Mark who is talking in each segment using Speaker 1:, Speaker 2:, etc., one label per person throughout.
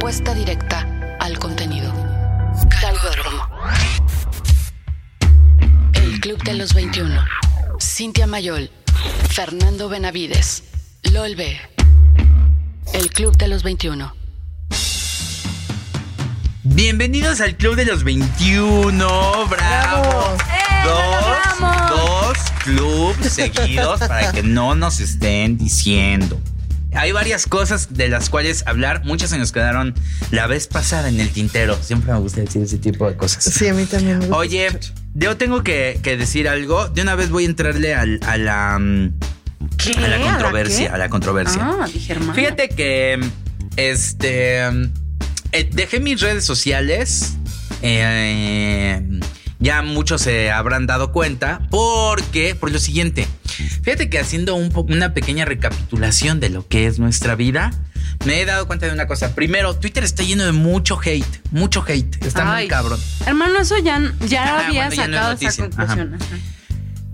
Speaker 1: Respuesta directa al contenido. Calvódromo. El Club de los 21. Cintia Mayol. Fernando Benavides. Lol B. El Club de los 21.
Speaker 2: Bienvenidos al Club de los 21. ¡Bravo! Dos, dos clubs seguidos para que no nos estén diciendo. Hay varias cosas de las cuales hablar. Muchas se nos quedaron la vez pasada en el tintero. Siempre me gusta decir ese tipo de cosas.
Speaker 3: Sí, a mí también me gusta
Speaker 2: Oye,
Speaker 3: escuchar.
Speaker 2: yo tengo que, que decir algo. De una vez voy a entrarle al- a la. mm,
Speaker 4: ¿Qué?
Speaker 2: A la
Speaker 4: ¿A la
Speaker 2: controversia. A la controversia.
Speaker 4: Ah, dije hermano.
Speaker 2: Fíjate que este eh, dejé mis redes sociales. eh, ya muchos se habrán dado cuenta porque por lo siguiente. Fíjate que haciendo un una pequeña recapitulación de lo que es nuestra vida, me he dado cuenta de una cosa. Primero, Twitter está lleno de mucho hate, mucho hate. Está muy
Speaker 4: Ay.
Speaker 2: cabrón.
Speaker 4: Hermano, eso ya, ya
Speaker 2: Ajá,
Speaker 4: había
Speaker 2: bueno, ya no es
Speaker 4: sacado esa conclusión. Ajá.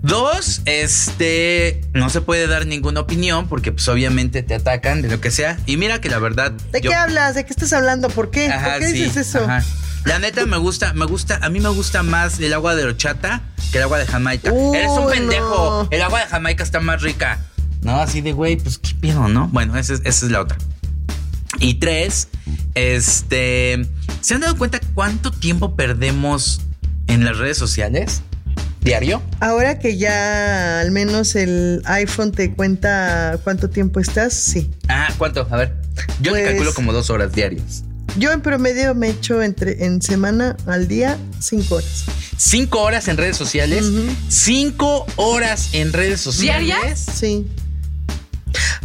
Speaker 2: Dos, este, no se puede dar ninguna opinión porque pues obviamente te atacan de lo que sea. Y mira que la verdad...
Speaker 3: ¿De
Speaker 2: yo-
Speaker 3: qué hablas? ¿De qué estás hablando? ¿Por qué?
Speaker 2: Ajá,
Speaker 3: ¿Por qué
Speaker 2: sí,
Speaker 3: dices eso?
Speaker 2: ajá. La neta me gusta, me gusta, a mí me gusta más el agua de horchata que el agua de Jamaica. Eres un pendejo.
Speaker 3: no.
Speaker 2: El agua de Jamaica está más rica. No, así de güey, pues qué pedo, ¿no? Bueno, esa es, esa es la otra. Y tres, este, ¿se han dado cuenta cuánto tiempo perdemos en las redes sociales? ¿Diario?
Speaker 3: Ahora que ya al menos el iPhone te cuenta cuánto tiempo estás, sí.
Speaker 2: Ah, ¿cuánto? A ver. Yo le
Speaker 3: Pues-
Speaker 2: calculo como dos horas diarias.
Speaker 3: Yo en promedio me echo entre en semana al día cinco horas.
Speaker 2: Cinco horas en redes sociales. Cinco horas en redes sociales.
Speaker 4: ¿Diarias?
Speaker 3: Sí.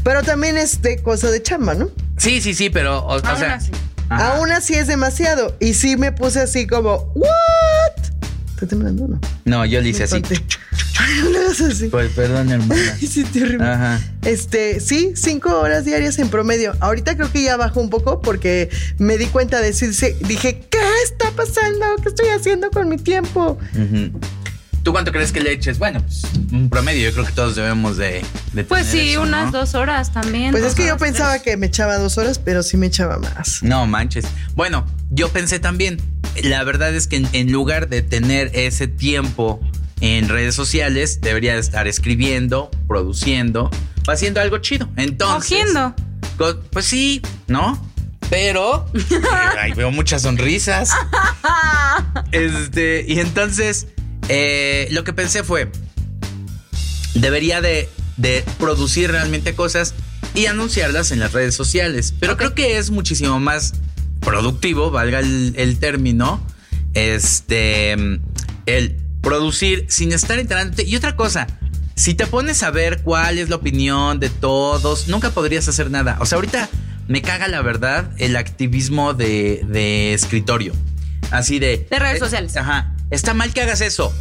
Speaker 3: Pero también es de cosa de chamba, ¿no?
Speaker 2: Sí, sí, sí, pero, o, o
Speaker 4: Aún
Speaker 2: sea.
Speaker 4: así.
Speaker 3: Aún así es demasiado. Y sí me puse así como, ¿what? ¿Está temblando o no?
Speaker 2: No, yo le hice así.
Speaker 3: Así.
Speaker 2: Pues perdón, hermana.
Speaker 3: Sí, terrible.
Speaker 2: Ajá.
Speaker 3: Este, sí, cinco horas diarias en promedio. Ahorita creo que ya bajó un poco porque me di cuenta de decir, dije, ¿qué está pasando? ¿Qué estoy haciendo con mi tiempo?
Speaker 2: ¿Tú cuánto crees que le eches? Bueno, pues un promedio. Yo creo que todos debemos de, de
Speaker 4: Pues
Speaker 2: tener
Speaker 4: sí,
Speaker 2: eso,
Speaker 4: unas
Speaker 2: ¿no?
Speaker 4: dos horas también.
Speaker 3: Pues es que yo pensaba
Speaker 4: tres.
Speaker 3: que me echaba dos horas, pero sí me echaba más.
Speaker 2: No manches. Bueno, yo pensé también. La verdad es que en, en lugar de tener ese tiempo en redes sociales, debería de estar escribiendo, produciendo, o haciendo algo chido. Entonces.
Speaker 4: Cogiendo.
Speaker 2: Co- Pues sí, ¿no? Pero eh, ahí veo muchas sonrisas. Este, y entonces eh, lo que pensé fue, debería de, de producir realmente cosas y anunciarlas en las redes sociales. Pero creo que es muchísimo más productivo, valga el, el término, este, el producir sin estar enterándote. Y otra cosa, si te pones a ver cuál es la opinión de todos, nunca podrías hacer nada. O sea, ahorita me caga la verdad el activismo de, de escritorio. Así de...
Speaker 4: De redes
Speaker 2: eh,
Speaker 4: sociales.
Speaker 2: Ajá. Está mal que hagas eso.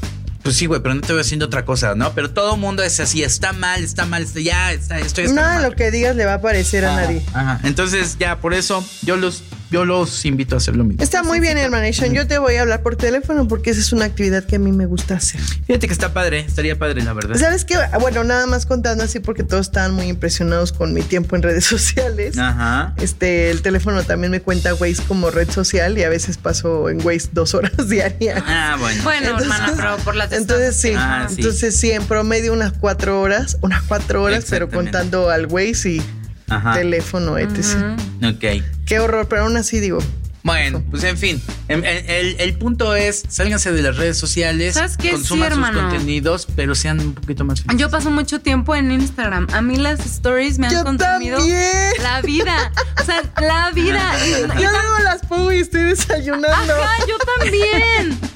Speaker 2: Pues sí, güey, pero no te voy haciendo otra cosa, ¿no? Pero todo el mundo es así, está mal, está mal, está, ya, está, estoy
Speaker 3: Nada
Speaker 2: madre.
Speaker 3: lo que digas le va a parecer a nadie.
Speaker 2: Ajá. Entonces, ya, por eso yo los, yo los invito a hacer lo mismo.
Speaker 3: Está muy bien, Hermanation. Yo te voy a hablar por teléfono porque esa es una actividad que a mí me gusta hacer.
Speaker 2: Fíjate que está padre, estaría padre, la verdad.
Speaker 3: ¿Sabes qué? Bueno, nada más contando así porque todos estaban muy impresionados con mi tiempo en redes sociales.
Speaker 2: Ajá.
Speaker 3: Este, el teléfono también me cuenta Waze como red social y a veces paso en Waze dos horas diarias.
Speaker 2: Ah, bueno.
Speaker 4: Bueno,
Speaker 3: Entonces-
Speaker 4: hermana, pero por las
Speaker 3: Entonces sí,
Speaker 2: Ah, sí.
Speaker 3: entonces sí, en promedio unas cuatro horas, unas cuatro horas, pero contando al Waze y
Speaker 2: Ajá.
Speaker 3: teléfono, etc.
Speaker 2: Ok.
Speaker 3: Qué horror, pero aún así digo,
Speaker 2: Bueno, pues en fin, em- el, el- el punto es, sálganse de las redes sociales,
Speaker 4: ¿Sabes qué? Sí,
Speaker 2: consuman sus contenidos, pero sean un poquito más felices.
Speaker 4: Yo paso mucho tiempo en Instagram. A mí las stories me han
Speaker 3: Yo
Speaker 4: consumido
Speaker 3: también.
Speaker 4: la vida. O sea, la vida.
Speaker 3: Yo luego las pongo y estoy desayunando.
Speaker 4: Ajá, yo también.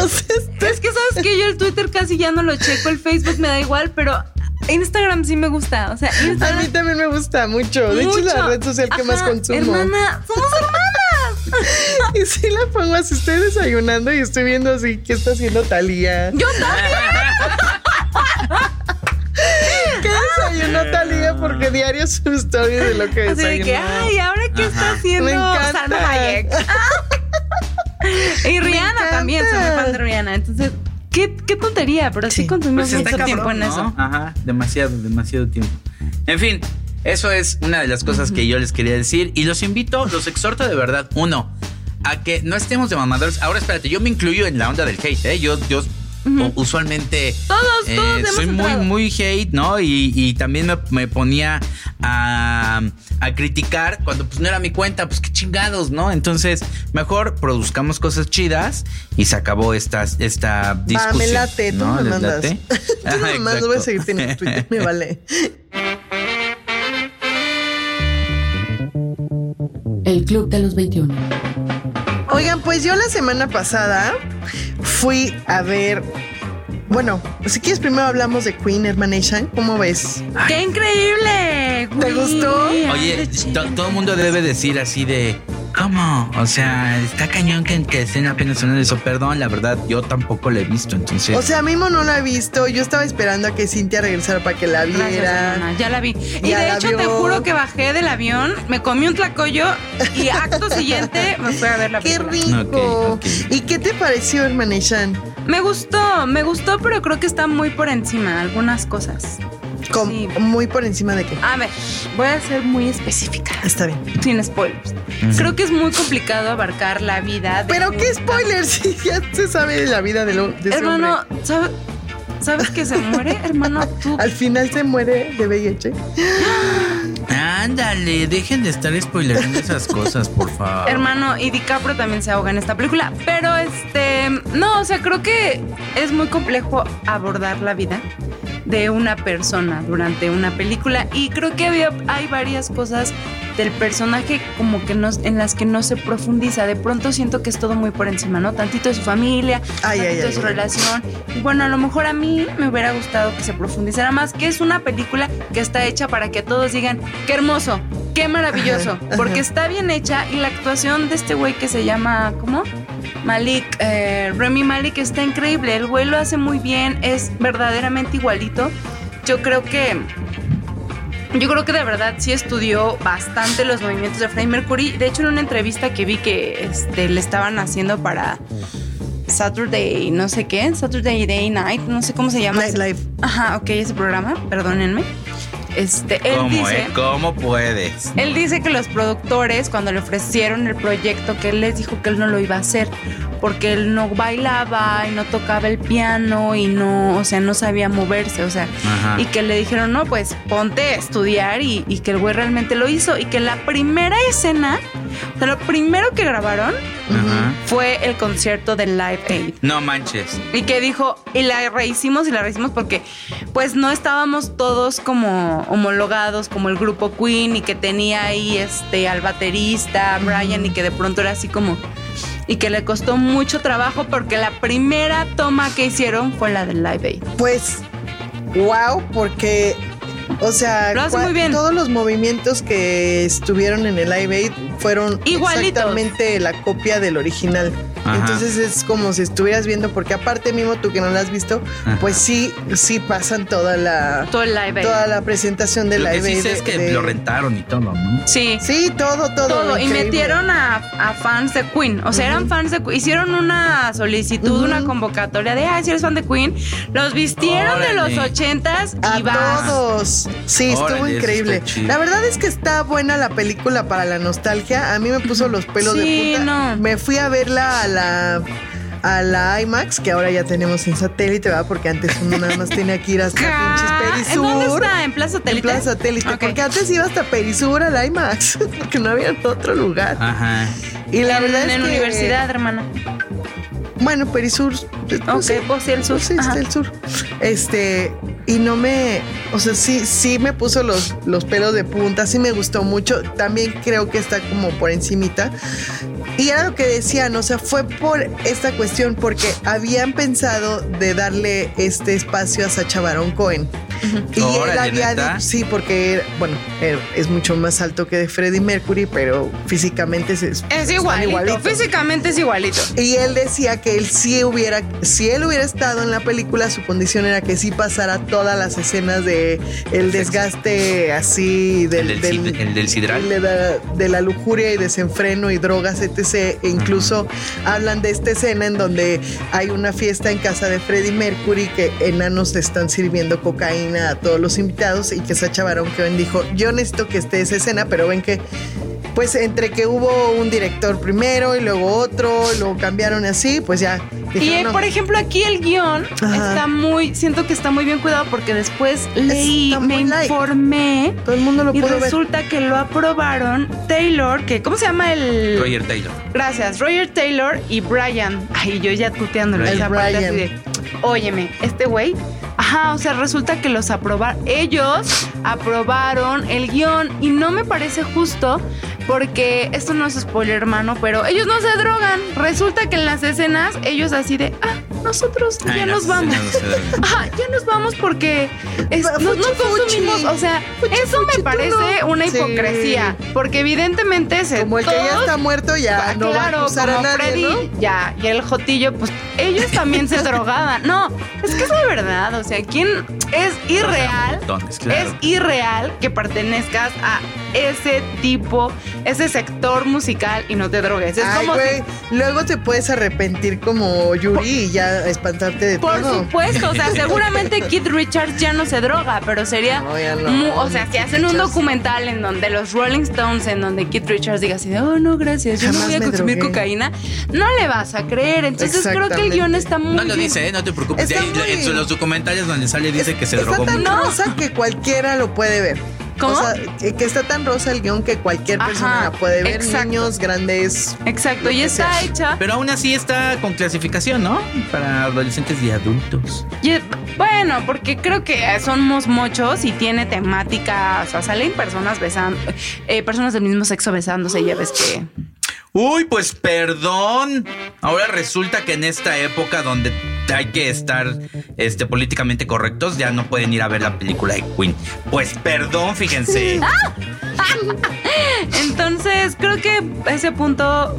Speaker 3: O sea, estoy-
Speaker 4: Es que sabes que yo el Twitter casi ya no lo checo, el Facebook me da igual, pero Instagram sí me gusta. O sea,
Speaker 3: a
Speaker 4: Instagram.
Speaker 3: mí también me gusta mucho. De hecho, es la red social que más consumo.
Speaker 4: Hermana, somos hermanas.
Speaker 3: Y sí la pongo así, estoy desayunando y estoy viendo así qué está haciendo Talía.
Speaker 4: Yo también.
Speaker 3: ¿Qué desayunó Talía? Porque diario sube story de lo que
Speaker 4: Así de
Speaker 3: desayunó.
Speaker 4: que, ay, ¿ahora qué está haciendo
Speaker 3: Me encanta.
Speaker 4: Salma Hayek? y Rihanna también, soy muy fan de Rihanna. Entonces, qué, qué tontería, pero sí,
Speaker 3: Sí.
Speaker 4: consumimos
Speaker 2: Pues
Speaker 4: mucho tiempo en
Speaker 2: ¿no?
Speaker 4: eso.
Speaker 2: Ajá, demasiado, demasiado tiempo. En fin, Eso es una de las cosas que yo les quería decir. Y los invito, los exhorto de verdad, uno, a que no estemos de mamadores. Ahora espérate, yo me incluyo en la onda del hate, ¿eh? Yo, yo u- usualmente
Speaker 4: Todos, todos hemos
Speaker 2: soy muy,
Speaker 4: entrado.
Speaker 2: muy hate, ¿no? Y, y también me, me ponía a, a criticar cuando pues no era mi cuenta, pues qué chingados, ¿no? Entonces, mejor produzcamos cosas chidas y se acabó esta, esta
Speaker 3: Va,
Speaker 2: discusión.
Speaker 3: me late, tú
Speaker 2: ¿no?
Speaker 3: me
Speaker 2: ¿Les
Speaker 3: mandas.
Speaker 2: late?
Speaker 3: Tú
Speaker 2: Ajá,
Speaker 3: me mandas, voy a seguirte en Twitter, me vale.
Speaker 1: El Club de los 21.
Speaker 3: Oigan, pues yo la semana pasada fui a ver. Bueno, si quieres, primero hablamos de Queen, Hermanation. ¿Cómo ves?
Speaker 4: ¡Qué increíble!
Speaker 3: ¿Te gustó?
Speaker 2: Oye, to- todo el mundo debe decir así de. ¿Cómo? O sea, está cañón que, que estén apenas en eso. Perdón, la verdad, yo tampoco la he visto, entonces.
Speaker 3: O sea, Mimo no la he visto. Yo estaba esperando a que Cintia regresara para que la
Speaker 4: Gracias,
Speaker 3: viera.
Speaker 4: hermana, ya la vi. Y
Speaker 3: Ya
Speaker 4: de hecho te juro que bajé del avión, me comí un tlacoyo y acto siguiente me fui a ver la
Speaker 3: ¡Qué rico! ¿Y qué te pareció, Hermanation?
Speaker 4: Me gustó, me gustó, pero creo que está muy por encima algunas cosas. Sí.
Speaker 3: Muy por encima de qué.
Speaker 4: A ver, voy a ser muy específica,
Speaker 3: Está bien.
Speaker 4: sin spoilers. Creo que es muy complicado abarcar la vida de
Speaker 3: Pero
Speaker 4: un-
Speaker 3: qué spoiler, si ya se sabe de la vida de, lo, de
Speaker 4: Hermano,
Speaker 3: hombre.
Speaker 4: ¿sabe- ¿sabes que se muere? Hermano, tú.
Speaker 3: Al final se muere de VIH.
Speaker 2: Ándale, dejen de estar spoilerando esas cosas, por favor.
Speaker 4: Hermano, y DiCaprio también se ahoga en esta película. Pero este, no, o sea, creo que es muy complejo abordar la vida de una persona durante una película. Y creo que había, hay varias cosas del personaje como que no, en las que no se profundiza. De pronto siento que es todo muy por encima, ¿no? Tantito de su familia,
Speaker 3: Ay,
Speaker 4: tantito
Speaker 3: ay,
Speaker 4: de su
Speaker 3: ay.
Speaker 4: relación. Y bueno, a lo mejor a mí me hubiera gustado que se profundizara más, que es una película que está hecha para que todos digan, qué hermoso, qué maravilloso,
Speaker 3: Ajá, ajá.
Speaker 4: porque está bien hecha y la actuación de este güey que se llama, ¿cómo? Malik, eh, Remy Malik está increíble, el güey lo hace muy bien, es verdaderamente igualito. Yo creo que... Yo creo que de verdad sí estudió bastante los movimientos de Freddie Mercury. De hecho, en una entrevista que vi que este, le estaban haciendo para Saturday, no sé qué, Saturday Day Night, no sé cómo se llama.
Speaker 3: Nightlife.
Speaker 4: Ajá, ok, ese programa, perdónenme. Este, él
Speaker 2: ¿Cómo,
Speaker 4: dice,
Speaker 2: eh? ¿Cómo puedes?
Speaker 4: él dice que los productores, cuando le ofrecieron el proyecto, que él les dijo que él no lo iba a hacer, porque él no bailaba y no tocaba el piano y no, o sea, no sabía moverse, o sea,
Speaker 2: Ajá.
Speaker 4: y que le dijeron, no, pues ponte a estudiar y, y que el güey realmente lo hizo, y que la primera escena, o sea, lo primero que grabaron
Speaker 2: Ajá.
Speaker 4: fue el concierto de Live Aid.
Speaker 2: No manches.
Speaker 4: Y que dijo, y la rehicimos y la rehicimos porque pues no estábamos todos como homologados como el grupo Queen y que tenía ahí este al baterista, Brian, y que de pronto era así como... Y que le costó mucho trabajo porque la primera toma que hicieron fue la del Live Aid.
Speaker 3: Pues, wow, porque, o sea,
Speaker 4: Lo hace
Speaker 3: cua-
Speaker 4: muy bien.
Speaker 3: todos los movimientos que estuvieron en el Live Aid fueron
Speaker 4: Igualitos.
Speaker 3: exactamente la copia del original.
Speaker 2: Ajá.
Speaker 3: Entonces es como si estuvieras viendo, porque aparte mismo tú que no la has visto,
Speaker 2: Ajá.
Speaker 3: pues sí, sí pasan toda la,
Speaker 4: Todo el
Speaker 3: toda la presentación
Speaker 2: Lo que
Speaker 3: Live
Speaker 2: sí
Speaker 3: de-
Speaker 2: es que
Speaker 3: de-
Speaker 2: lo rentaron y todo, ¿no?
Speaker 4: Sí.
Speaker 3: Sí, todo, todo.
Speaker 4: todo y metieron a, a fans de Queen. O sea, eran fans de Queen. Hicieron una solicitud, una convocatoria de, ay, si eres fan de Queen. Los vistieron de los ochentas
Speaker 3: A
Speaker 4: y vas.
Speaker 3: todos. Sí, estuvo
Speaker 2: Órale,
Speaker 3: increíble. La verdad es que está buena la película para la nostalgia. A mí me puso los pelos
Speaker 4: Sí,
Speaker 3: de punta.
Speaker 4: no.
Speaker 3: Me fui a verla a la a la IMAX, que ahora ya tenemos en satélite, ¿verdad? Porque antes uno nada más tenía que ir hasta pinches
Speaker 4: ¿En dónde
Speaker 3: Perisur.
Speaker 4: está? ¿En Plaza
Speaker 3: En
Speaker 4: Satélite?
Speaker 3: Plaza Satélite, porque antes iba hasta Perisur a la IMAX, porque no había en otro lugar.
Speaker 2: Ajá.
Speaker 3: Y la
Speaker 4: en,
Speaker 3: verdad es
Speaker 4: en
Speaker 3: que
Speaker 4: universidad, hermana.
Speaker 3: Bueno, Perisur. pues,
Speaker 4: Ok,
Speaker 3: sí.
Speaker 4: pues sí, el sur.
Speaker 3: Sí,
Speaker 4: Ajá.
Speaker 3: el sur. Este, y no me, o sea, sí, sí me puso los, los pelos de punta, sí me gustó mucho. También creo que está como por encimita. Y era lo que decían, o sea, fue por esta cuestión, porque habían pensado de darle este espacio a Sacha Baron Cohen. Y él había
Speaker 2: ¿neta?
Speaker 3: dicho, sí, porque, bueno, él es mucho más alto que de Freddie Mercury, pero físicamente
Speaker 4: Es
Speaker 3: están
Speaker 4: igualito.
Speaker 3: igualitos.
Speaker 4: Físicamente es igualito.
Speaker 3: Y él decía que él sí hubiera, si él hubiera estado en la película, su condición era que sí pasara todas las escenas de el desgaste así del,
Speaker 2: El del sid- el del sidral.
Speaker 3: de la, de la lujuria y desenfreno y drogas, etc. E incluso hablan de esta escena en donde hay una fiesta en casa de Freddie Mercury que enanos le están sirviendo cocaína a todos los invitados y que Sacha Baron Cohen dijo, yo necesito que esté esa escena, pero ven que pues entre que hubo un director primero y luego otro, y luego cambiaron así, pues ya.
Speaker 4: Y
Speaker 3: dijeron,
Speaker 4: eh,
Speaker 3: "No".
Speaker 4: por ejemplo, aquí el guion
Speaker 3: Ajá.
Speaker 4: está muy, siento que está muy bien cuidado porque después leí, me
Speaker 3: light.
Speaker 4: informé
Speaker 3: todo el mundo lo
Speaker 4: y
Speaker 3: pudo ver.
Speaker 4: resulta que lo aprobaron Taylor, que ¿cómo se llama el?
Speaker 2: Roger Taylor.
Speaker 4: Gracias, Roger Taylor y Brian. Ay, yo ya tuteándolo
Speaker 2: Brian.
Speaker 4: esa parte así
Speaker 3: Brian.
Speaker 4: de, óyeme, este güey. Ajá, o sea, resulta que los aprobaron. Ellos aprobaron el guion y no me parece justo porque esto no es spoiler, hermano, pero ellos no se drogan. Resulta que en las escenas ellos así de, ah, nosotros ya
Speaker 2: Ay,
Speaker 4: nos
Speaker 2: no,
Speaker 4: vamos.
Speaker 2: no.
Speaker 4: Ajá, ya nos vamos porque es-
Speaker 3: Fuchi,
Speaker 4: no, no
Speaker 3: fuchi.
Speaker 4: consumimos, o sea,
Speaker 3: Fuchi,
Speaker 4: eso
Speaker 3: fuchi,
Speaker 4: me parece
Speaker 3: no.
Speaker 4: una
Speaker 3: Sí.
Speaker 4: hipocresía, porque evidentemente se
Speaker 3: Como el que ya
Speaker 4: todos-
Speaker 3: está muerto, ya
Speaker 4: Ah,
Speaker 3: no
Speaker 4: claro,
Speaker 3: va a acusar a
Speaker 4: como
Speaker 3: nadie,
Speaker 4: Freddy,
Speaker 3: ¿no?
Speaker 4: ya, y el Jotillo, pues ellos también se drogaban. No, es que es la verdad, o sea, ¿quién es irreal?
Speaker 2: Claro.
Speaker 4: Es irreal que pertenezcas a ese tipo, ese sector musical y no te drogues. Es
Speaker 3: Ay,
Speaker 4: como si
Speaker 3: luego te puedes arrepentir como Yuri y ya espantarte de
Speaker 4: Por
Speaker 3: todo.
Speaker 4: supuesto, o sea, seguramente Keith Richards ya no se droga, pero sería.
Speaker 3: No,
Speaker 4: mu- o sea, si hacen un documental en donde los Rolling Stones, en donde Keith Richards diga así de, oh, no, gracias, yo no voy a consumir
Speaker 3: drogué.
Speaker 4: cocaína, no le vas a creer. Entonces creo que el guion está muy.
Speaker 2: No lo dice, ¿eh? no te preocupes. Ahí,
Speaker 3: muy-
Speaker 2: En los documentales donde sale dice que se
Speaker 3: está
Speaker 2: drogó
Speaker 3: tan
Speaker 2: mucho.
Speaker 3: rosa que cualquiera lo puede ver.
Speaker 4: ¿Cómo?
Speaker 3: O sea, que, que está tan rosa el guion que cualquier persona puede ver.
Speaker 4: exacto.
Speaker 3: Niños, grandes.
Speaker 4: Exacto, y
Speaker 3: que
Speaker 4: está
Speaker 3: sea.
Speaker 4: hecha.
Speaker 2: Pero aún así está con clasificación, ¿no? Para adolescentes y adultos.
Speaker 4: y- bueno, porque creo que somos muchos y tiene temática. O sea, salen personas besando, eh, personas del mismo sexo besándose, ya ves que.
Speaker 2: Uy, pues perdón. Ahora resulta que en esta época donde hay que estar este, políticamente correctos, ya no pueden ir a ver la película de Queen. Pues perdón, fíjense.
Speaker 4: Entonces, creo que ese punto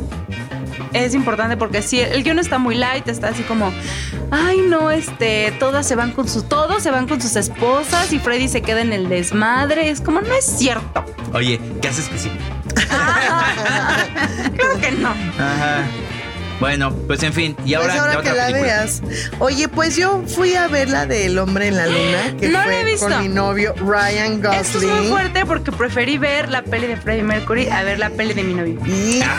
Speaker 4: es importante porque si el guion está muy light, está así como, ay no, este, todas se van con sus, todos se van con sus esposas y Freddy se queda en el desmadre. Es como, no es cierto.
Speaker 2: Oye, ¿qué haces que sí?
Speaker 4: Creo que no.
Speaker 2: Ajá. Bueno, pues en fin. Y ahora,
Speaker 3: pues ahora
Speaker 2: ¿qué
Speaker 3: que
Speaker 2: otra
Speaker 3: la
Speaker 2: película?
Speaker 3: veas. Oye, pues yo fui a ver la del hombre en la luna, que
Speaker 4: No la
Speaker 3: fue
Speaker 4: he visto.
Speaker 3: con mi novio Ryan Gosling.
Speaker 4: Esto es muy fuerte porque preferí ver la peli de Freddie Mercury a ver la peli de mi novio.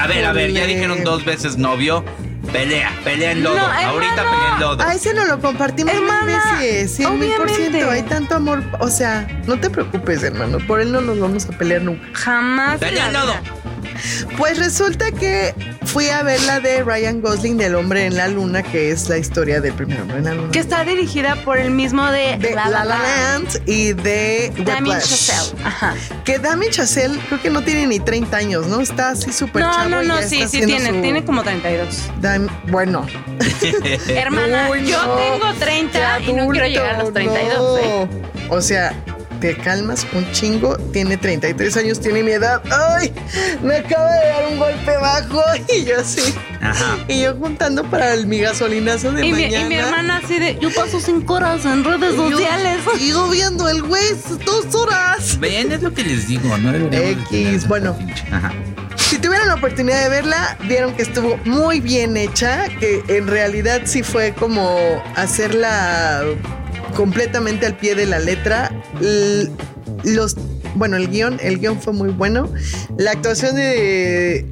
Speaker 2: A ver, a ver, ya dijeron dos veces novio. Pelea, pelea en lodo.
Speaker 4: No,
Speaker 2: Ahorita
Speaker 4: hermano.
Speaker 2: pelea en lodo.
Speaker 3: A ese no lo compartimos mil
Speaker 4: Hermana,
Speaker 3: veces, cien mil por ciento. Hay tanto amor. O sea, no te preocupes, hermano. Por él no nos vamos a pelear nunca.
Speaker 4: Jamás.
Speaker 2: Pelea en lodo.
Speaker 3: Pues resulta que fui a ver la de Ryan Gosling del hombre en la luna, que es la historia del primer hombre en la luna.
Speaker 4: Que está dirigida por el mismo de,
Speaker 3: de La La Land y de
Speaker 4: Damien. Chazelle. Ajá.
Speaker 3: Que Damien Chazelle creo que no tiene ni 30 años, ¿no? Está así súper
Speaker 4: No,
Speaker 3: chavo
Speaker 4: no, no,
Speaker 3: ya
Speaker 4: sí, sí tiene,
Speaker 3: su-
Speaker 4: tiene como 32.
Speaker 3: Dam- bueno,
Speaker 4: Hermana,
Speaker 3: Uy,
Speaker 4: yo
Speaker 3: no.
Speaker 4: tengo 30 y no quiero llegar a los 32, ¿eh?
Speaker 3: no. O sea, te calmas un chingo, tiene 33 años, tiene mi edad. ¡Ay! Me acaba de dar un golpe bajo y yo así.
Speaker 2: Ajá.
Speaker 3: Y yo juntando para el, mi gasolinazo de
Speaker 4: Y mi,
Speaker 3: mañana.
Speaker 4: y mi hermana así de, yo paso 5 horas en redes
Speaker 3: Y
Speaker 4: sociales.
Speaker 3: y yo viendo el güey dos horas.
Speaker 2: Ven, es lo que les digo, ¿no?
Speaker 3: X, bueno.
Speaker 2: Ajá.
Speaker 3: Si tuvieron la oportunidad de verla, vieron que estuvo muy bien hecha, que en realidad sí fue como hacerla completamente al pie de la letra. Los, bueno, el guion, el guion fue muy bueno. La actuación de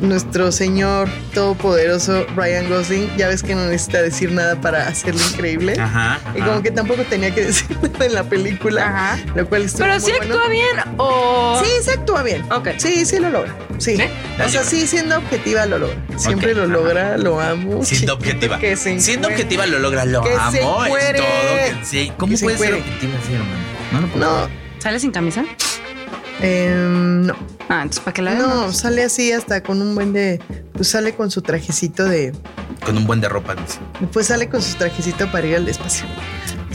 Speaker 3: nuestro señor todopoderoso Ryan Gosling, ya ves que no necesita decir nada para hacerlo increíble.
Speaker 2: Ajá.
Speaker 3: Y como que tampoco tenía que decir nada en la película,
Speaker 4: Ajá.
Speaker 3: lo cual estuvo
Speaker 4: Pero
Speaker 3: muy
Speaker 4: sí
Speaker 3: bueno.
Speaker 4: actúa bien o...
Speaker 3: Sí, se actúa bien.
Speaker 4: Ok.
Speaker 3: Sí, sí lo logra. Sí.
Speaker 4: ¿Sí?
Speaker 3: O sea, sí, siendo objetiva lo logra. Siempre lo
Speaker 2: ajá.
Speaker 3: logra, lo amo.
Speaker 2: Siendo objetiva.
Speaker 3: que se
Speaker 2: Siendo objetiva lo logra, lo
Speaker 3: Que se
Speaker 2: amo. Es
Speaker 3: encuere.
Speaker 2: todo. que- sí. ¿Cómo
Speaker 3: Que se
Speaker 2: puede ser
Speaker 3: encuere.
Speaker 2: objetiva así, hermano? No lo puedo
Speaker 3: No.
Speaker 4: ¿Sale sin camisa?
Speaker 3: Em, no.
Speaker 4: Ah, entonces ¿para qué la
Speaker 3: No,
Speaker 4: vemos?
Speaker 3: sale así hasta con un buen de. Pues sale con su trajecito de.
Speaker 2: Con un buen de ropa. dice.
Speaker 3: Pues sale con su trajecito para ir al espacio.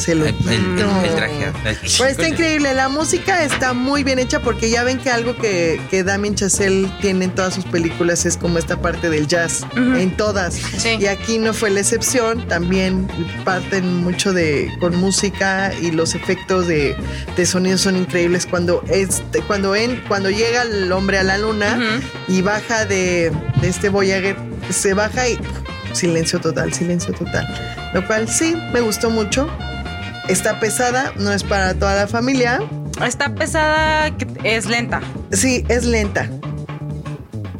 Speaker 3: Se lo
Speaker 2: El, el- el- traje.
Speaker 3: Pero está increíble, la música está muy bien hecha porque ya ven que algo que, que Damien Chazelle tiene en todas sus películas es como esta parte del jazz,
Speaker 4: Ujú.
Speaker 3: en todas.
Speaker 4: Sí.
Speaker 3: Y aquí no fue la excepción, también parten mucho de con música y los efectos de, de sonido son increíbles cuando este, cuando en, cuando llega el hombre a la luna
Speaker 4: Ujú.
Speaker 3: y baja de, de este Voyager, se baja y silencio total, silencio total. Lo cual sí, me gustó mucho. Está pesada, no es para toda la familia.
Speaker 4: Está pesada, es lenta.
Speaker 3: Sí, es lenta.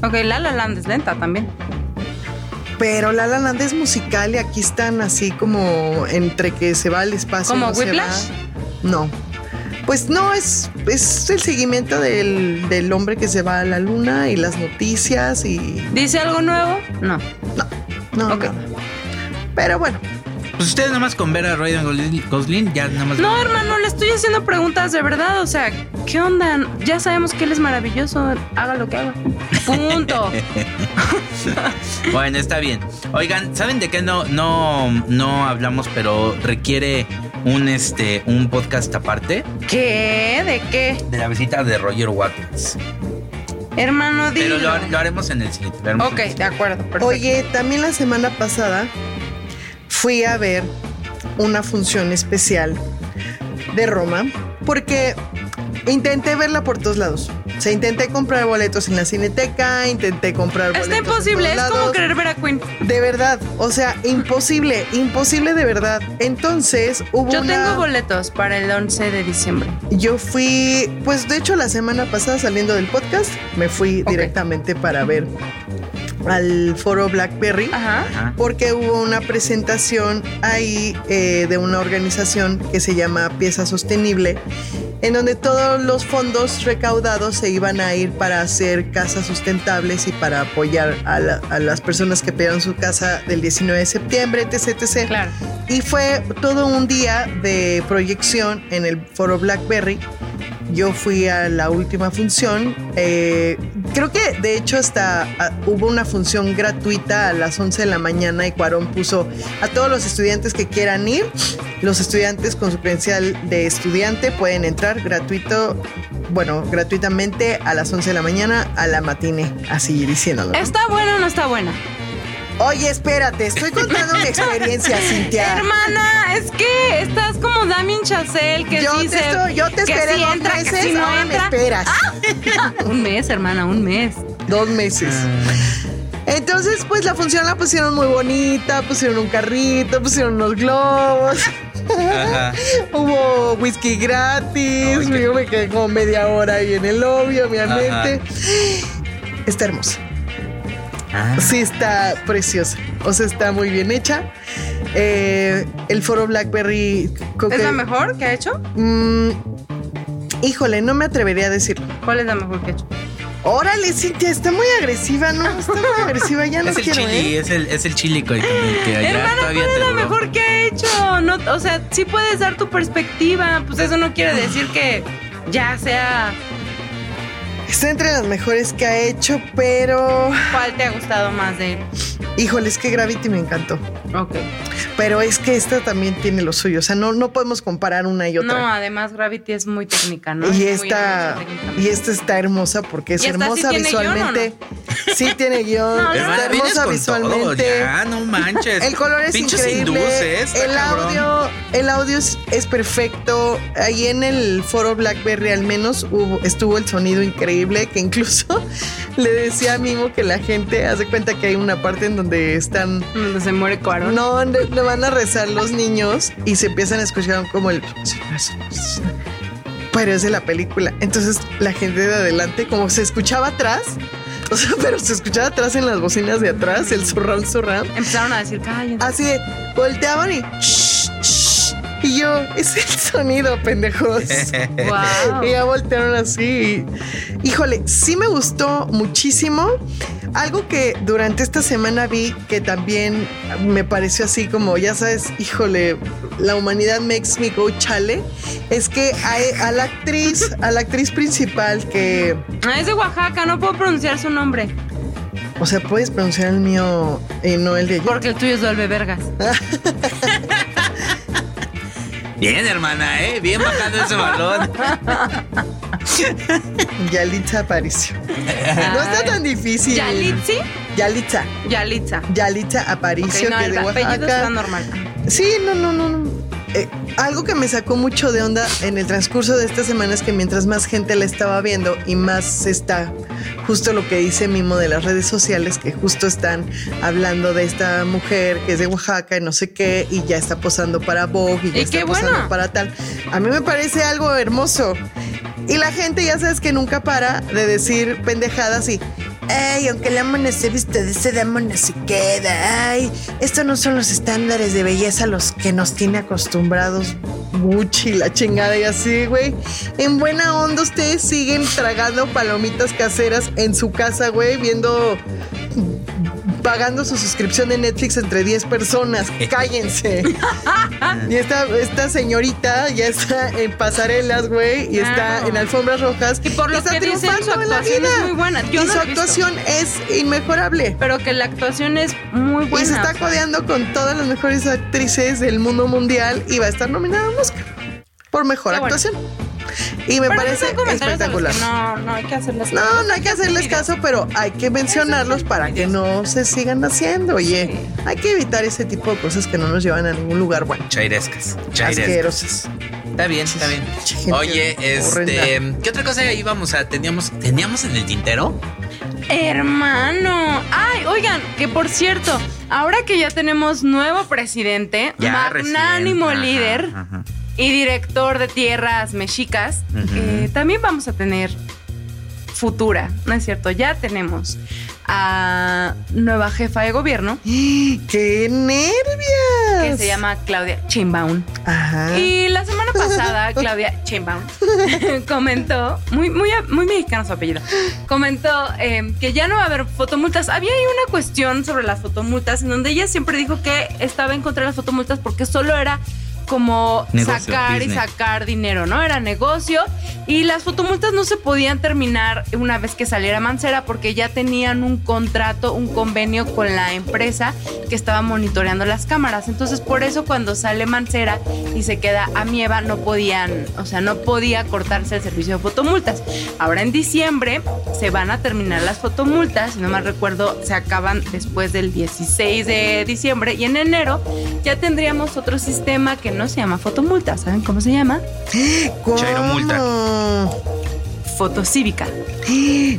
Speaker 4: Ok, La La Land es lenta también.
Speaker 3: Pero La La Land es musical y aquí están así como entre que se va al espacio.
Speaker 4: ¿Como
Speaker 3: no se
Speaker 4: Whiplash?
Speaker 3: va. No. Pues no, es, es el seguimiento del, del hombre que se va a la luna y las noticias y.
Speaker 4: ¿Dice algo nuevo? No.
Speaker 3: No, no.
Speaker 4: Ok.
Speaker 3: nada. Pero bueno,
Speaker 2: Pues ustedes nada más con ver a Ryan Gosling- ya nada más.
Speaker 4: No, hermano, le estoy haciendo preguntas de verdad. O sea, ¿qué onda? Ya sabemos que él es maravilloso. Haga lo que haga. Punto.
Speaker 2: Bueno, está bien. Oigan, ¿saben de qué no, no, no hablamos, pero requiere un este un podcast aparte?
Speaker 4: ¿Qué? ¿De qué?
Speaker 2: De la visita de Roger Watkins.
Speaker 4: Hermano,
Speaker 2: Pero
Speaker 4: dilo.
Speaker 2: lo, lo haremos en el siguiente.
Speaker 4: Ok,
Speaker 2: el
Speaker 4: de acuerdo. Perfecto.
Speaker 3: Oye, también la semana pasada fui a ver una función especial de Roma porque intenté verla por todos lados. O sea, intenté comprar boletos en la cineteca, intenté comprar boletos.
Speaker 4: Está imposible. Es como querer ver a Queen.
Speaker 3: De verdad, o sea, imposible, imposible de verdad. Entonces hubo
Speaker 4: Yo
Speaker 3: una-
Speaker 4: tengo boletos para el 11 de diciembre.
Speaker 3: Yo fui, pues de hecho la semana pasada saliendo del podcast, me fui directamente para ver al foro Blackberry.
Speaker 4: Ajá.
Speaker 3: Porque hubo una presentación ahí eh, de una organización que se llama Pieza Sostenible, en donde todos los fondos recaudados se iban a ir para hacer casas sustentables y para apoyar a, la- a las personas que perdieron su casa del 19 de septiembre, etc. etc.
Speaker 4: Claro.
Speaker 3: Y fue todo un día de proyección en el foro Blackberry. Yo fui a la última función. eh, creo que de hecho hasta ah, hubo una función gratuita a las 11 de la mañana y Cuarón puso a todos los estudiantes que quieran ir. Los estudiantes con su credencial de estudiante pueden entrar gratuito, bueno, gratuitamente a las 11 de la mañana a la matine, así diciéndolo.
Speaker 4: ¿Está buena o no está buena?
Speaker 3: Oye, espérate, estoy contando mi experiencia, Cintia.
Speaker 4: Hermana, es que estás como Damien Chazelle que
Speaker 3: yo,
Speaker 4: dice
Speaker 3: te estoy- yo te
Speaker 4: que
Speaker 3: esperé
Speaker 4: si
Speaker 3: dos
Speaker 4: entra, que
Speaker 3: meses,
Speaker 4: si no
Speaker 3: ahora
Speaker 4: entra.
Speaker 3: me esperas.
Speaker 4: un mes, hermana, un mes.
Speaker 3: Dos meses. Entonces, pues la función la pusieron muy bonita, pusieron un carrito, pusieron unos globos,
Speaker 2: Ajá.
Speaker 3: hubo whisky gratis,
Speaker 2: Ay,
Speaker 3: yo me quedé como media hora ahí en el lobby, obviamente. Está hermosa.
Speaker 2: Ah.
Speaker 3: Sí, está preciosa. O sea, está muy bien hecha. Eh, el foro Blackberry.
Speaker 4: ¿Es
Speaker 3: que-
Speaker 4: la mejor que ha hecho?
Speaker 3: Mm, híjole, no me atrevería a decirlo.
Speaker 4: ¿Cuál es la mejor que ha hecho?
Speaker 3: Órale, Cintia, está muy agresiva, ¿no? Está muy agresiva, ya no
Speaker 2: es el
Speaker 3: quiero,
Speaker 2: chili,
Speaker 3: ¿eh?
Speaker 2: es el, es el chili que, que allá
Speaker 4: Hermana,
Speaker 2: todavía
Speaker 4: ¿cuál es
Speaker 2: duró.
Speaker 4: mejor que ha hecho? No, o sea, sí puedes dar tu perspectiva. Pues eso no quiere decir que ya sea
Speaker 3: Está entre las mejores que ha hecho, pero.
Speaker 4: cuál te ha gustado más de él.
Speaker 3: Híjole, es que Gravity me encantó.
Speaker 4: Ok.
Speaker 3: Pero es que esta también tiene lo suyo. O sea, no, no podemos comparar una y otra.
Speaker 4: No, además Gravity es muy técnica, ¿no? Es
Speaker 3: y
Speaker 4: muy
Speaker 3: esta, y esta está hermosa porque es
Speaker 4: ¿Y esta sí
Speaker 3: hermosa
Speaker 4: o
Speaker 3: visualmente. Sí tiene guion,
Speaker 4: No,
Speaker 3: está hermosa visualmente.
Speaker 2: ya, no manches.
Speaker 3: El color es
Speaker 2: Pinches
Speaker 3: increíble. el
Speaker 2: cabrón.
Speaker 3: audio, el audio es, es perfecto. Ahí en el foro BlackBerry al menos hubo, estuvo el sonido increíble que incluso le decía a Mimo que la gente hace cuenta que hay una parte en donde están
Speaker 4: Donde se muere Cuarón.
Speaker 3: no, le, le van a rezar los niños y se empiezan a escuchar como el pero es de la película. Entonces la gente de adelante como se escuchaba atrás, o sea, pero se escuchaba atrás en las bocinas de atrás, el surround surround.
Speaker 4: Empezaron a decir, cállense.
Speaker 3: Así de, volteaban y. Y yo, es el sonido, pendejos.
Speaker 4: Wow.
Speaker 3: Y ya voltearon así. y- híjole, sí me gustó muchísimo. Algo que durante esta semana vi que también me pareció así como, ya sabes, híjole, la humanidad makes me go chale. Es que a, a la actriz, a la actriz principal que,
Speaker 4: Ah, es de Oaxaca, no puedo pronunciar su nombre.
Speaker 3: o sea, puedes pronunciar el mío y no el de ella.
Speaker 4: Porque el tuyo es Dolbe Vergas.
Speaker 2: Bien, hermana, ¿eh? Bien bajando ese balón.
Speaker 3: Yalitza Aparicio. No está tan difícil.
Speaker 4: Yalitzi.
Speaker 3: Yalitza.
Speaker 4: Yalitza.
Speaker 3: Yalitza Aparicio,
Speaker 4: no,
Speaker 3: que
Speaker 4: el
Speaker 3: de
Speaker 4: está
Speaker 3: Oaxaca.
Speaker 4: normal.
Speaker 3: Sí, no, no, no. no. Eh, algo que me sacó mucho de onda en el transcurso de esta semana es que mientras más gente la estaba viendo y más se está justo lo que dice Mimo de las redes sociales, que justo están hablando de esta mujer que es de Oaxaca y no sé qué, y ya está posando para Vogue y ya
Speaker 4: Y
Speaker 3: está
Speaker 4: qué
Speaker 3: posando
Speaker 4: bueno.
Speaker 3: para tal. A mí me parece algo hermoso. Y la gente ya sabes que nunca para de decir pendejadas y Ay, aunque la mona se viste de seda, mona se queda. Ay, estos no son los estándares de belleza a los que nos tiene acostumbrados Gucci, la chingada y así, güey. En buena onda, ustedes siguen tragando palomitas caseras en su casa, güey, viendo. Pagando su suscripción de Netflix entre 10 personas. Cállense. y esta, esta señorita ya está en pasarelas, güey, y está
Speaker 4: Claro.
Speaker 3: en alfombras rojas.
Speaker 4: Y por lo
Speaker 3: está
Speaker 4: que dicen, su
Speaker 3: triunfando en la
Speaker 4: actuación es
Speaker 3: vida.
Speaker 4: muy buena. Yo
Speaker 3: y
Speaker 4: no
Speaker 3: su
Speaker 4: visto.
Speaker 3: actuación es inmejorable.
Speaker 4: Pero que la actuación es muy buena.
Speaker 3: y se está
Speaker 4: o sea,
Speaker 3: codeando con todas las mejores actrices del mundo mundial y va a estar nominada a un Oscar por mejor
Speaker 4: Qué bueno.
Speaker 3: Y me
Speaker 4: pero
Speaker 3: parece espectacular.
Speaker 4: No, no hay que hacerles
Speaker 3: No,
Speaker 4: caso.
Speaker 3: no hay que hacerles caso, pero hay que mencionarlos para que no se sigan haciendo. Oye, hay que evitar ese tipo de cosas que no nos llevan a ningún lugar bueno.
Speaker 2: Chairescas. Chairescas.
Speaker 3: Asquerosas.
Speaker 2: Está bien, está bien.
Speaker 3: Gente
Speaker 2: Oye, este, ¿qué otra cosa íbamos a teníamos teníamos en el tintero?
Speaker 4: Hermano. Ay, oigan, que por cierto, ahora que ya tenemos nuevo presidente, magnánimo
Speaker 2: recién. Ajá,
Speaker 4: líder
Speaker 2: ajá.
Speaker 4: Y director de tierras mexicas, eh, también vamos a tener futura, ¿no es cierto? Ya tenemos a nueva jefa de gobierno
Speaker 3: ¡Qué nervios!
Speaker 4: que se llama Claudia Sheinbaum.
Speaker 3: Ajá.
Speaker 4: Y la semana pasada, Claudia Sheinbaum comentó, muy, muy, muy mexicano su apellido, comentó eh, que ya no va a haber fotomultas. Había ahí una cuestión sobre las fotomultas en donde ella siempre dijo que estaba en contra de las fotomultas porque solo era como
Speaker 2: Negocio,
Speaker 4: sacar y sacar dinero, ¿no? Era negocio y las fotomultas no se podían terminar una vez que saliera Mancera porque ya tenían un contrato, un convenio con la empresa que estaba monitoreando las cámaras. Entonces, por eso cuando sale Mancera y se queda a Mieva, no podían, o sea, no podía cortarse el servicio de fotomultas. Ahora en diciembre se van a terminar las fotomultas, si no mal recuerdo, se acaban después del 16 de diciembre y en enero ya tendríamos otro sistema que no se llama fotomultas. ¿Saben cómo se llama?
Speaker 3: ¿Cómo?
Speaker 2: Chairomulta.
Speaker 4: Fotocívica.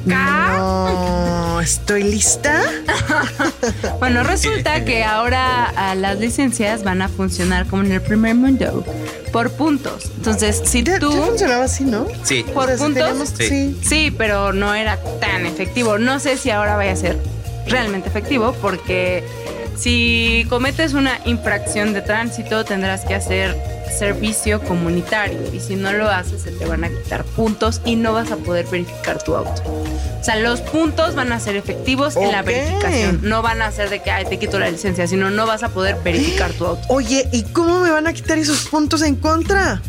Speaker 3: No, estoy lista.
Speaker 4: Bueno, resulta que ahora ah, las licencias van a funcionar como en el primer mundo, por puntos. Entonces, si
Speaker 3: Ya,
Speaker 4: tú...
Speaker 3: ya funcionaba así, ¿no?
Speaker 2: Sí.
Speaker 4: ¿Por
Speaker 3: O sea, si
Speaker 4: puntos?
Speaker 3: teníamos-
Speaker 2: Sí.
Speaker 3: sí.
Speaker 4: Sí, pero no era tan efectivo. No sé si ahora vaya a ser realmente efectivo porque si cometes una infracción de tránsito tendrás que hacer servicio comunitario y si no lo haces se te van a quitar puntos y no vas a poder verificar tu auto. O sea, los puntos van a ser efectivos en la verificación. No van a ser de que Ay, te quito la licencia, sino no vas a poder verificar tu auto.
Speaker 3: Oye, ¿y cómo me van a quitar esos puntos en contra?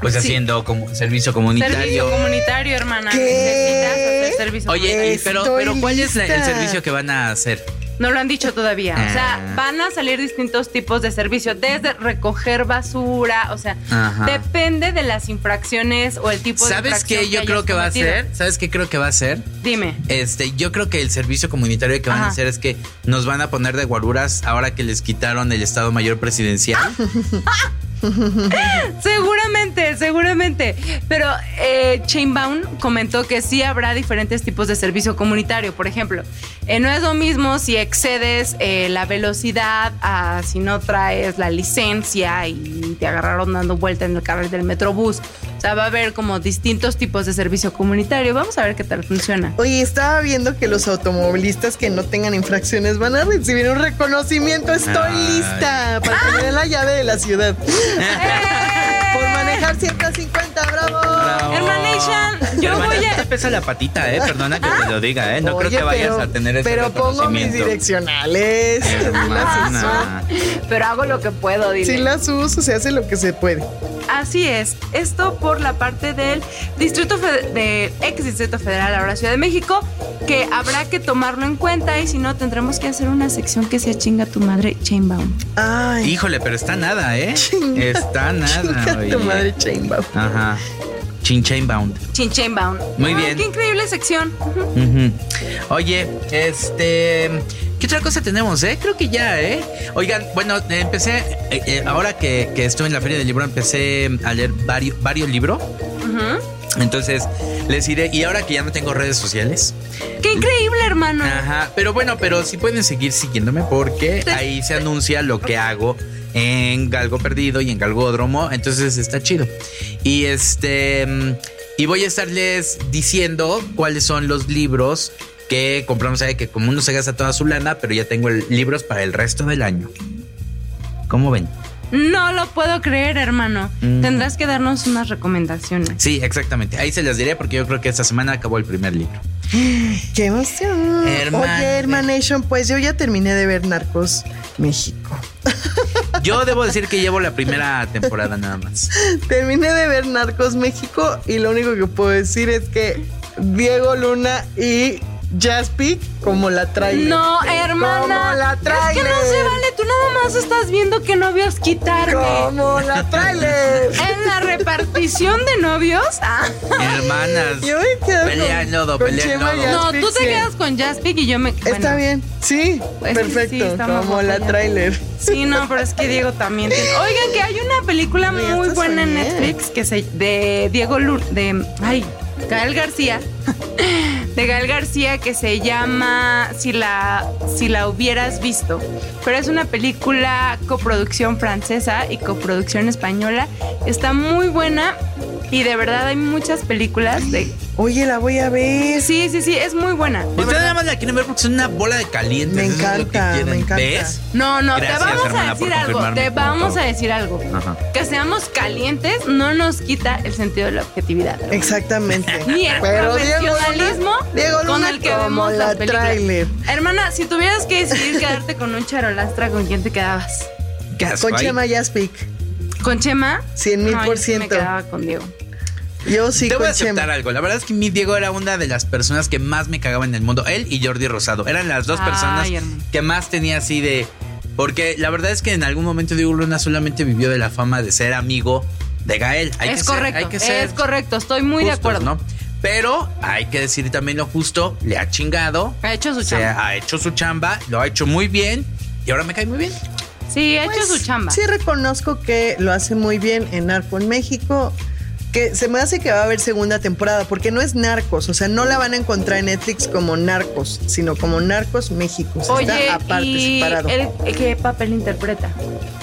Speaker 2: Pues
Speaker 4: Sí.
Speaker 2: haciendo como servicio comunitario.
Speaker 4: Servicio comunitario, hermana.
Speaker 3: ¿Qué?
Speaker 4: Necesitas hacer servicio
Speaker 2: Oye,
Speaker 4: comunitario.
Speaker 2: y- pero, pero ¿cuál es la- el
Speaker 3: lista.
Speaker 2: servicio que van a hacer?
Speaker 4: No lo han dicho todavía. O sea,
Speaker 2: Ah.
Speaker 4: van a salir distintos tipos de servicio, desde recoger basura, o sea,
Speaker 2: Ajá.
Speaker 4: depende de las infracciones o el tipo de
Speaker 2: ¿Sabes qué yo
Speaker 4: hayas
Speaker 2: creo que va a ser? ¿Sabes qué creo que va a ser?
Speaker 4: Dime.
Speaker 2: Este, yo creo que el servicio comunitario que van a hacer es que nos van a poner de guaruras ahora que les quitaron el Estado Mayor Presidencial.
Speaker 4: Seguramente, seguramente. Pero eh, Chainbound comentó que sí habrá diferentes tipos de servicio comunitario. Por ejemplo, eh, no es lo mismo si excedes eh, la velocidad a si no traes la licencia y te agarraron dando vuelta en el carril del metrobús. O sea, va a haber como distintos tipos de servicio comunitario. Vamos a ver qué tal funciona.
Speaker 3: Oye, estaba viendo que los automovilistas que no tengan infracciones van a recibir un reconocimiento. Estoy
Speaker 2: Ay.
Speaker 3: lista para que me den la llave de la ciudad. Por manejar 150, bravo.
Speaker 2: Bravo.
Speaker 4: Hermanation, yo
Speaker 2: Hermana,
Speaker 4: voy a-
Speaker 2: te pesa la patita, ¿eh? Perdona que te lo diga, ¿eh? No creo que vayas
Speaker 3: pero-
Speaker 2: a tener ese
Speaker 3: Pero pongo mis direccionales. Sí las
Speaker 2: Hermana.
Speaker 4: Pero hago lo que puedo,
Speaker 3: uso.
Speaker 4: dile.
Speaker 3: Sí las uso, se hace lo que se puede.
Speaker 4: Así es. Esto por la parte del Distrito del ex Distrito Federal, ahora Ciudad de México, que habrá que tomarlo en cuenta y si no tendremos que hacer una sección que sea chinga tu madre Chainbound.
Speaker 3: Ay,
Speaker 2: Híjole, pero está nada, ¿eh? Está nada,
Speaker 3: chinga
Speaker 2: oye.
Speaker 3: tu madre Chainbound.
Speaker 2: Ajá. Chin Chainbound.
Speaker 4: Chin Chainbound.
Speaker 2: Muy bien.
Speaker 4: Qué increíble sección.
Speaker 2: Oye, este. ¿Qué otra cosa tenemos, eh? Creo que ya, ¿eh? Oigan, bueno, empecé. eh, eh, ahora que, que estuve en la Feria del Libro, empecé a leer varios, libros.
Speaker 4: Ujú.
Speaker 2: Entonces les iré. Y ahora que ya no tengo redes sociales.
Speaker 4: ¡Qué increíble, hermano!
Speaker 2: Ajá. Pero bueno, pero sí pueden seguir siguiéndome porque ahí se anuncia lo que hago en Galgo Perdido y en Galgódromo. Entonces está chido. Y este. mm, Y voy a estarles diciendo cuáles son los libros que compramos ahí, que como uno se gasta toda su lana, pero ya tengo el- libros para el resto del año. ¿Cómo ven?
Speaker 4: No lo puedo creer, hermano.
Speaker 2: Mm.
Speaker 4: Tendrás que darnos unas recomendaciones.
Speaker 2: Sí, exactamente. Ahí se las diré porque yo creo que esta semana acabó el primer libro.
Speaker 3: ¡Qué emoción!
Speaker 2: Herman-
Speaker 3: Oye, Hermanation, pues yo ya terminé de ver Narcos México.
Speaker 2: Yo debo decir que llevo la primera temporada nada más.
Speaker 3: Terminé de ver Narcos México y lo único que puedo decir es que Diego Luna y Jaspi como la trailer.
Speaker 4: No, hermana.
Speaker 3: Como la
Speaker 4: es que
Speaker 3: trailer.
Speaker 4: no se vale. Tú nada más estás viendo qué novios quitarme.
Speaker 3: Como la trailer.
Speaker 4: En la repartición de novios. Ah.
Speaker 2: Hermanas.
Speaker 3: Yo me quedo
Speaker 2: Pelea
Speaker 3: con-
Speaker 2: en lodo,
Speaker 3: con
Speaker 2: pelea en
Speaker 3: Chema
Speaker 2: lodo.
Speaker 3: y
Speaker 4: No, tú te
Speaker 3: sí.
Speaker 4: quedas con Jaspic y yo me.
Speaker 3: Está
Speaker 4: bueno.
Speaker 3: bien, sí,
Speaker 4: Pues es que sí,
Speaker 3: perfecto,
Speaker 4: está más
Speaker 3: como la trailer.
Speaker 4: Sí, no, pero es que Diego también. tiene- Oigan, que hay una película
Speaker 3: Sí,
Speaker 4: muy buena en. Netflix que se de Diego Lur, de ay, Gael García. De Gael García que se llama Si la si la hubieras visto. Pero es una película coproducción francesa y coproducción española. Está muy buena y de verdad hay muchas películas de
Speaker 3: Oye, la voy a ver.
Speaker 4: Sí, sí, sí, es muy buena. de
Speaker 2: Ustedes nada más la quieren ver porque son una bola de calientes.
Speaker 3: Me
Speaker 2: eso es lo que
Speaker 3: encanta, me encanta.
Speaker 2: ¿Ves?
Speaker 4: No, no,
Speaker 2: Gracias,
Speaker 4: te vamos
Speaker 2: hermana,
Speaker 4: a decir algo. Te vamos a decir algo.
Speaker 2: Ajá.
Speaker 4: Que seamos calientes no nos quita el sentido de la objetividad.
Speaker 3: Exactamente.
Speaker 4: Ni el
Speaker 3: Pero Diego Luna-
Speaker 4: profesionalismo
Speaker 3: Diego
Speaker 4: con
Speaker 3: Luna
Speaker 4: el que vemos
Speaker 3: la
Speaker 4: las películas.
Speaker 3: trailer.
Speaker 4: Hermana, si tuvieras que decidir quedarte con un charolastra, ¿con quién te quedabas?
Speaker 2: ¿Qué asco
Speaker 3: Con? Chema Jaspic.
Speaker 4: ¿Con Chema?
Speaker 3: Cien mil
Speaker 4: No,
Speaker 3: por
Speaker 4: yo sí me
Speaker 3: ciento.
Speaker 4: quedaba con Diego.
Speaker 3: Yo sí
Speaker 2: Te voy a aceptar
Speaker 3: Chema.
Speaker 2: algo. La verdad es que mi Diego era una de las personas que más me cagaba en el mundo. Él y Jordi Rosado. Eran las dos
Speaker 4: Ay,
Speaker 2: personas
Speaker 4: hermano.
Speaker 2: que más tenía así de. Porque la verdad es que en algún momento Diego Luna solamente vivió de la fama de ser amigo de Gael. Hay
Speaker 4: es
Speaker 2: que
Speaker 4: correcto,
Speaker 2: ser, hay que ser
Speaker 4: es correcto, estoy muy de acuerdo.
Speaker 2: ¿no? Pero hay que decir también lo justo, le ha chingado.
Speaker 4: Ha hecho su chamba.
Speaker 2: ha hecho su chamba, lo ha hecho muy bien y ahora me cae muy bien.
Speaker 4: Sí, ha hecho
Speaker 3: Pues,
Speaker 4: su chamba.
Speaker 3: Sí reconozco que lo hace muy bien en Narco en México. Que se me hace que va a haber segunda temporada, porque no es Narcos, o sea, no la van a encontrar en Netflix como Narcos, sino como Narcos México. o sea,
Speaker 4: Oye,
Speaker 3: está aparte,
Speaker 4: ¿y
Speaker 3: separado.
Speaker 4: él qué papel interpreta?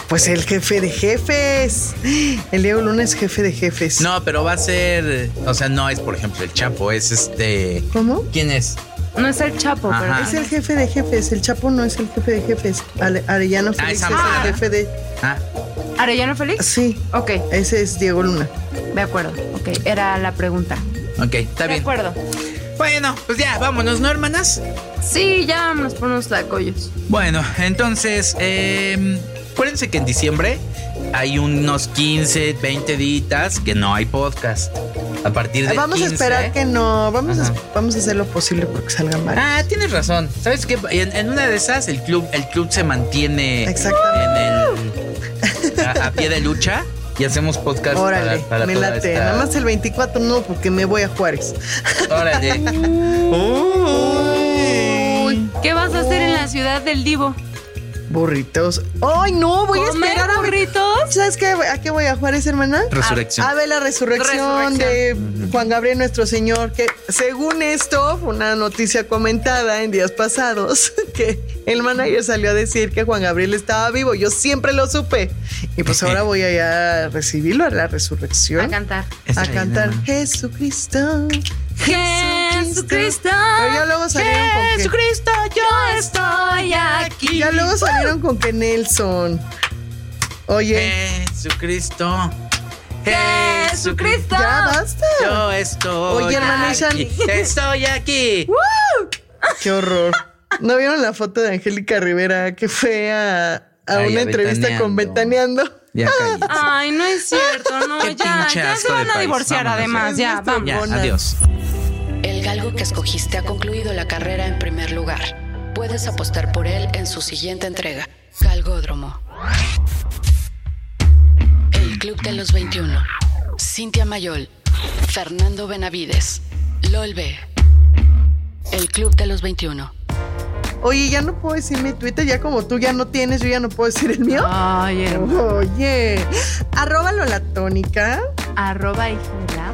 Speaker 3: Pues el jefe de jefes. El Diego Luna es jefe de jefes.
Speaker 2: No, pero va a ser, o sea, no es por ejemplo el Chapo, es este...
Speaker 3: ¿Cómo?
Speaker 2: ¿Quién es?
Speaker 4: No es el Chapo,
Speaker 2: Ajá.
Speaker 4: pero
Speaker 3: Es el jefe de jefes. El Chapo no es el jefe de jefes. Ale- Arellano
Speaker 2: Ah,
Speaker 3: Félix es el jefe de.
Speaker 2: Ah,
Speaker 4: ¿Arellano Félix?
Speaker 3: Sí,
Speaker 4: Ok,
Speaker 3: ese es Diego Luna.
Speaker 4: de acuerdo. Ok, era la pregunta.
Speaker 2: ok, está
Speaker 4: de
Speaker 2: bien.
Speaker 4: acuerdo.
Speaker 2: Bueno, pues ya, vámonos, ¿no, hermanas?
Speaker 4: Sí, ya nos ponemos tlacoyos.
Speaker 2: Bueno, entonces, eh, acuérdense que en diciembre hay unos 15, 20 días que no hay podcast. A partir de
Speaker 3: Vamos a esperar que no. Vamos a, vamos a hacer lo posible porque salgan varios.
Speaker 2: Ah, tienes razón. ¿Sabes qué? En, en una de esas el club, el club se mantiene
Speaker 3: Exactamente.
Speaker 2: en el a, a pie de lucha y hacemos podcast
Speaker 3: Órale,
Speaker 2: para, para
Speaker 3: me
Speaker 2: toda
Speaker 3: late.
Speaker 2: esta-
Speaker 3: Nada más el 24 no, porque me voy a Juárez.
Speaker 2: Órale. Uy.
Speaker 4: ¿Qué vas a hacer en la ciudad del Divo?
Speaker 3: Burritos. ¡Ay, no! Voy a
Speaker 4: ¿Comer
Speaker 3: esperar a
Speaker 4: burritos?
Speaker 3: ¿Sabes qué? ¿A qué voy a Juárez, hermana?
Speaker 2: Resurrección.
Speaker 3: A ver la resurrección, de Juan Gabriel nuestro Señor, que según esto, fue una noticia comentada en días pasados, que el manager salió a decir que Juan Gabriel estaba vivo. Yo siempre lo supe. Y pues ahora voy allá a recibirlo a la resurrección.
Speaker 4: A cantar.
Speaker 3: A cantar
Speaker 2: hermano.
Speaker 3: Jesucristo.
Speaker 4: Jesucristo.
Speaker 3: Pero ya luego salieron con que-
Speaker 4: Jesucristo, yo.
Speaker 3: Ya luego salieron con que Nelson. Oye,
Speaker 2: Jesucristo.
Speaker 4: Jesucristo.
Speaker 3: ya basta.
Speaker 2: Yo estoy
Speaker 3: Oye, hermana
Speaker 2: aquí. Estoy aquí.
Speaker 3: Qué horror. ¿No vieron la foto de Angélica Rivera que fue a, a
Speaker 2: Ay,
Speaker 3: una
Speaker 2: a
Speaker 3: entrevista con
Speaker 2: Ventaneando.
Speaker 3: Ventaneando?
Speaker 2: Ya.
Speaker 4: Ay, no es cierto, no,
Speaker 2: Qué
Speaker 4: ya, ya se van a divorciar
Speaker 2: Vámonos,
Speaker 4: además, ya,
Speaker 3: ya.
Speaker 4: vamos.
Speaker 2: Ya, adiós.
Speaker 1: El galgo que escogiste ha concluido la carrera en primer lugar. Puedes apostar por él en su siguiente entrega, Galgódromo. El Club de los 21. Cintia Mayol, Fernando Benavides, Lolbe. El Club de los 21.
Speaker 3: Oye, ya no puedo decir mi Twitter, ya como tú ya no tienes, yo ya no puedo decir el mío.
Speaker 4: Hermano.
Speaker 3: Oye, arroba la tónica.
Speaker 4: Arroba hija de la.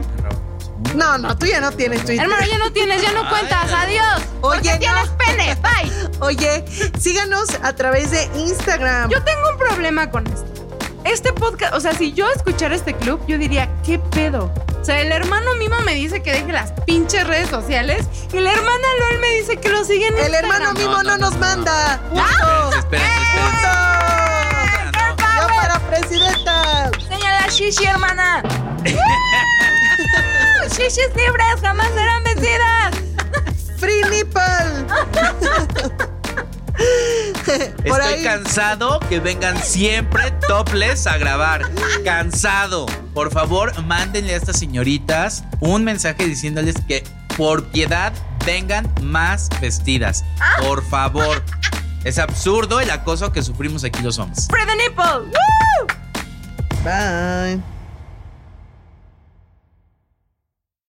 Speaker 3: No, no, tú ya no tienes Twitter.
Speaker 4: Hermano, ya no tienes, ya no cuentas. Adiós.
Speaker 3: Oye, no.
Speaker 4: tienes Bye.
Speaker 3: Oye, síganos a través de Instagram.
Speaker 4: Yo tengo un problema con esto. Este podcast, o sea, si yo escuchara este club, yo diría, ¿qué pedo? O sea, el hermano Mimo me dice que deje las pinches redes sociales y la hermana LOL me dice que lo sigue en
Speaker 3: El
Speaker 4: Instagram.
Speaker 3: hermano Mimo no,
Speaker 2: no, no,
Speaker 3: nos
Speaker 2: no.
Speaker 3: manda. ¡Punto!
Speaker 2: espérense, espérense.
Speaker 3: ¡Punto! ¡Ya para presidenta!
Speaker 4: Señala shishi, hermana. Shishis libres jamás serán vencidas.
Speaker 3: ¡Free nipple! Por
Speaker 2: Estoy
Speaker 3: ahí.
Speaker 2: cansado que vengan siempre topless a grabar. Cansado. Por favor, mándenle a estas señoritas un mensaje diciéndoles que por piedad vengan más vestidas. Por favor. Es absurdo el acoso que sufrimos aquí los hombres.
Speaker 4: Free the nipple. ¡Woo!
Speaker 3: Bye.